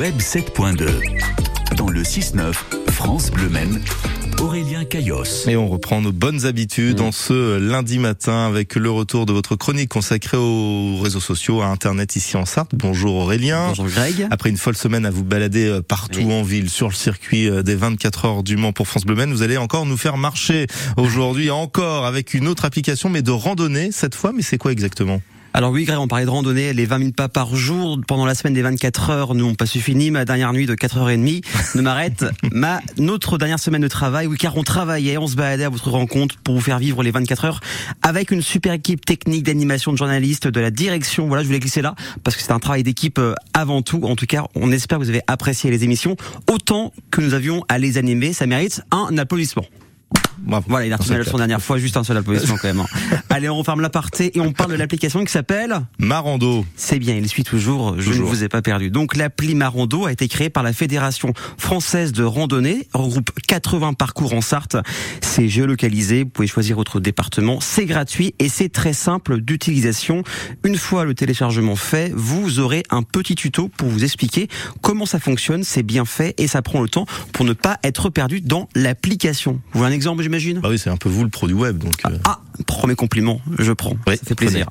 Web 7.2. Dans le 6-9, France Bleu Maine, Aurélien Caillos. Et on reprend nos bonnes habitudes en ce lundi matin avec le retour de votre chronique consacrée aux réseaux sociaux, à Internet ici en Sarthe. Bonjour Aurélien. Bonjour Greg. Après une folle semaine à vous balader euh, partout Oui. en ville, sur le circuit euh, des 24 heures du Mans pour France Bleu Maine, vous allez encore nous faire marcher aujourd'hui encore avec une autre application, mais de randonnée cette fois. Mais c'est quoi exactement? Alors oui Greg, on parlait de randonnée, les 20 000 pas par jour pendant la semaine des 24 heures nous n'ont pas suffi ni ma dernière nuit de 4h30 ne m'arrête. ma notre dernière semaine de travail, oui car on travaillait, on se baladait à votre rencontre pour vous faire vivre les 24 heures avec une super équipe technique d'animation de journalistes, de la direction. Voilà, je voulais glisser là parce que c'est un travail d'équipe euh, avant tout. En tout cas, on espère que vous avez apprécié les émissions autant que nous avions à les animer. Ça mérite un applaudissement. Bravo. Voilà, il a retenu la leçon dernière fois, juste un seul applaudissement quand même. hein. Allez, on referme l'aparté et on parle de l'application qui s'appelle Marando. C'est bien, il suit toujours, je Toujours. ne vous ai pas perdu. Donc l'appli Marando a été créée par la Fédération française de randonnée, regroupe 80 parcours en Sarthe. C'est géolocalisé, vous pouvez choisir votre département, c'est gratuit et c'est très simple d'utilisation. Une fois le téléchargement fait, vous aurez un petit tuto pour vous expliquer comment ça fonctionne, c'est bien fait et ça prend le temps pour ne pas être perdu dans l'application. Vous voulez un exemple, j'imagine Bah oui, c'est un peu vous le pro du web, donc. euh, ah, premier compliment, je prends. Oui, ça fait plaisir.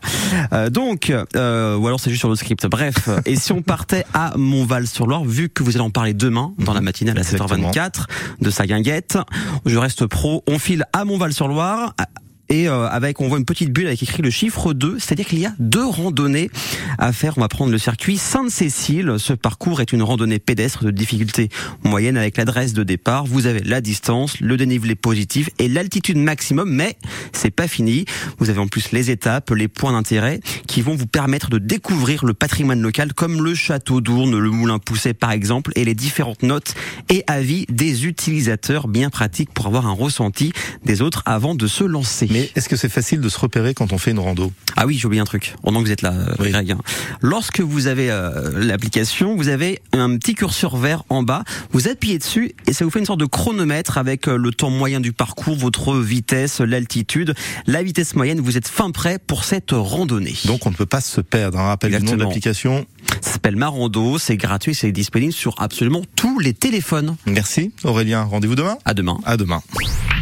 Euh, donc, euh, ou alors c'est juste sur le script. Bref, et si on partait à Montval-sur-Loire, vu que vous allez en parler demain dans la matinale à Exactement. 7h24 de sa guinguette, je reste pro. On file à Montval-sur-Loire. Et euh, avec, on voit une petite bulle avec écrit le chiffre 2, c'est-à-dire qu'il y a deux randonnées à faire. On va prendre le circuit Sainte-Cécile. Ce parcours est une randonnée pédestre de difficulté moyenne avec l'adresse de départ. Vous avez la distance, le dénivelé positif et l'altitude maximum, mais c'est pas fini. Vous avez en plus les étapes, les points d'intérêt qui vont vous permettre de découvrir le patrimoine local comme le château d'Ourne, le moulin poussé par exemple et les différentes notes et avis des utilisateurs bien pratiques pour avoir un ressenti des autres avant de se lancer. Est-ce que c'est facile de se repérer quand on fait une rando? Ah oui, j'ai oublié un truc. Pendant que vous êtes là, euh, Oui. Greg. hein. Lorsque vous avez euh, l'application, vous avez un petit curseur vert en bas. Vous appuyez dessus et ça vous fait une sorte de chronomètre avec euh, le temps moyen du parcours, votre vitesse, l'altitude, la vitesse moyenne. Vous êtes fin prêt pour cette randonnée. Donc on ne peut pas se perdre. Un rappel du nom de Exactement. l'application. ça s'appelle Marando. C'est gratuit, c'est disponible sur absolument tous les téléphones. Merci Aurélien. Rendez-vous demain? À demain. À demain.